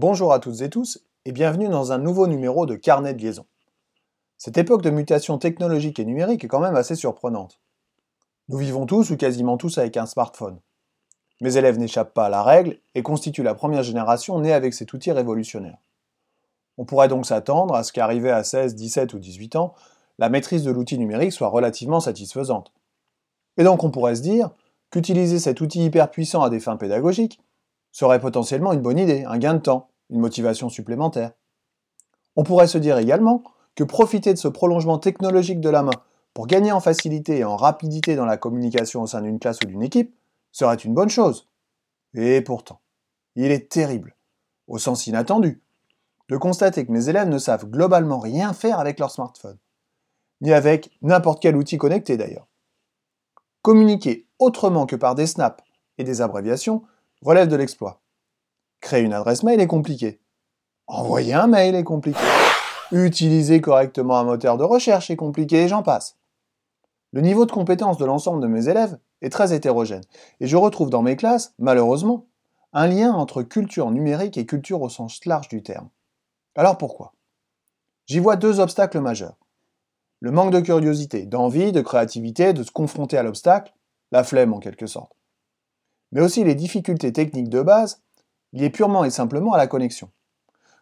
Bonjour à toutes et tous et bienvenue dans un nouveau numéro de Carnet de liaison. Cette époque de mutation technologique et numérique est quand même assez surprenante. Nous vivons tous ou quasiment tous avec un smartphone. Mes élèves n'échappent pas à la règle et constituent la première génération née avec cet outil révolutionnaire. On pourrait donc s'attendre à ce qu'arrivé à 16, 17 ou 18 ans, la maîtrise de l'outil numérique soit relativement satisfaisante. Et donc on pourrait se dire qu'utiliser cet outil hyper puissant à des fins pédagogiques serait potentiellement une bonne idée, un gain de temps, une motivation supplémentaire. On pourrait se dire également que profiter de ce prolongement technologique de la main pour gagner en facilité et en rapidité dans la communication au sein d'une classe ou d'une équipe serait une bonne chose. Et pourtant, il est terrible, au sens inattendu, de constater que mes élèves ne savent globalement rien faire avec leur smartphone, ni avec n'importe quel outil connecté d'ailleurs. Communiquer autrement que par des snaps et des abréviations relève de l'exploit. Créer une adresse mail est compliqué. Envoyer un mail est compliqué. Utiliser correctement un moteur de recherche est compliqué et j'en passe. Le niveau de compétence de l'ensemble de mes élèves est très hétérogène et je retrouve dans mes classes, malheureusement, un lien entre culture numérique et culture au sens large du terme. Alors pourquoi? J'y vois deux obstacles majeurs. Le manque de curiosité, d'envie, de créativité, de se confronter à l'obstacle, la flemme en quelque sorte mais aussi les difficultés techniques de base liées purement et simplement à la connexion.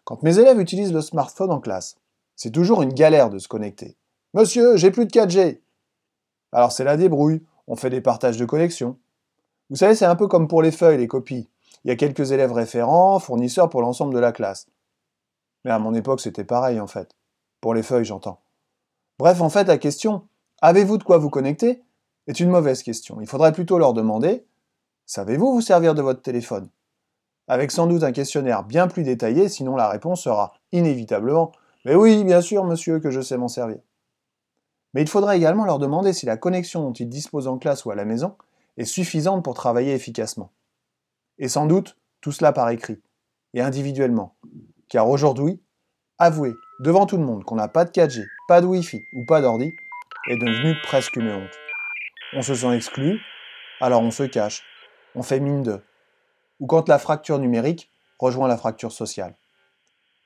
Quand mes élèves utilisent le smartphone en classe, c'est toujours une galère de se connecter. Monsieur, j'ai plus de 4G. Alors c'est la débrouille, on fait des partages de connexion. Vous savez, c'est un peu comme pour les feuilles, les copies. Il y a quelques élèves référents, fournisseurs pour l'ensemble de la classe. Mais à mon époque, c'était pareil en fait. Pour les feuilles, j'entends. Bref, en fait, la question Avez-vous de quoi vous connecter? est une mauvaise question. Il faudrait plutôt leur demander Savez-vous vous servir de votre téléphone? Avec sans doute un questionnaire bien plus détaillé, sinon la réponse sera inévitablement Mais oui, bien sûr, monsieur, que je sais m'en servir. Mais il faudra également leur demander si la connexion dont ils disposent en classe ou à la maison est suffisante pour travailler efficacement. Et sans doute, tout cela par écrit, et individuellement. Car aujourd'hui, avouer devant tout le monde qu'on n'a pas de 4G, pas de Wi-Fi ou pas d'ordi est devenu presque une honte. On se sent exclu, alors on se cache, on fait mine de, ou quand la fracture numérique rejoint la fracture sociale.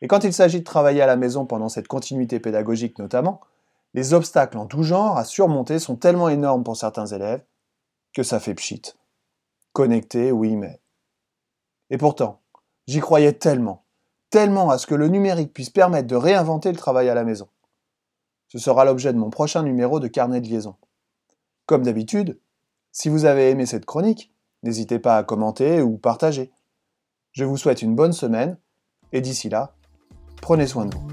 Et quand il s'agit de travailler à la maison pendant cette continuité pédagogique notamment, les obstacles en tout genre à surmonter sont tellement énormes pour certains élèves que ça fait pchit. Connecté, oui, mais. Et pourtant, j'y croyais tellement, tellement à ce que le numérique puisse permettre de réinventer le travail à la maison. Ce sera l'objet de mon prochain numéro de carnet de liaison. Comme d'habitude, si vous avez aimé cette chronique, N'hésitez pas à commenter ou partager. Je vous souhaite une bonne semaine et d'ici là, prenez soin de vous.